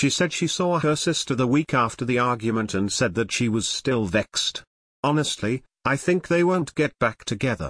She said she saw her sister the week after the argument and said that she was still vexed. Honestly, I think they won't get back together.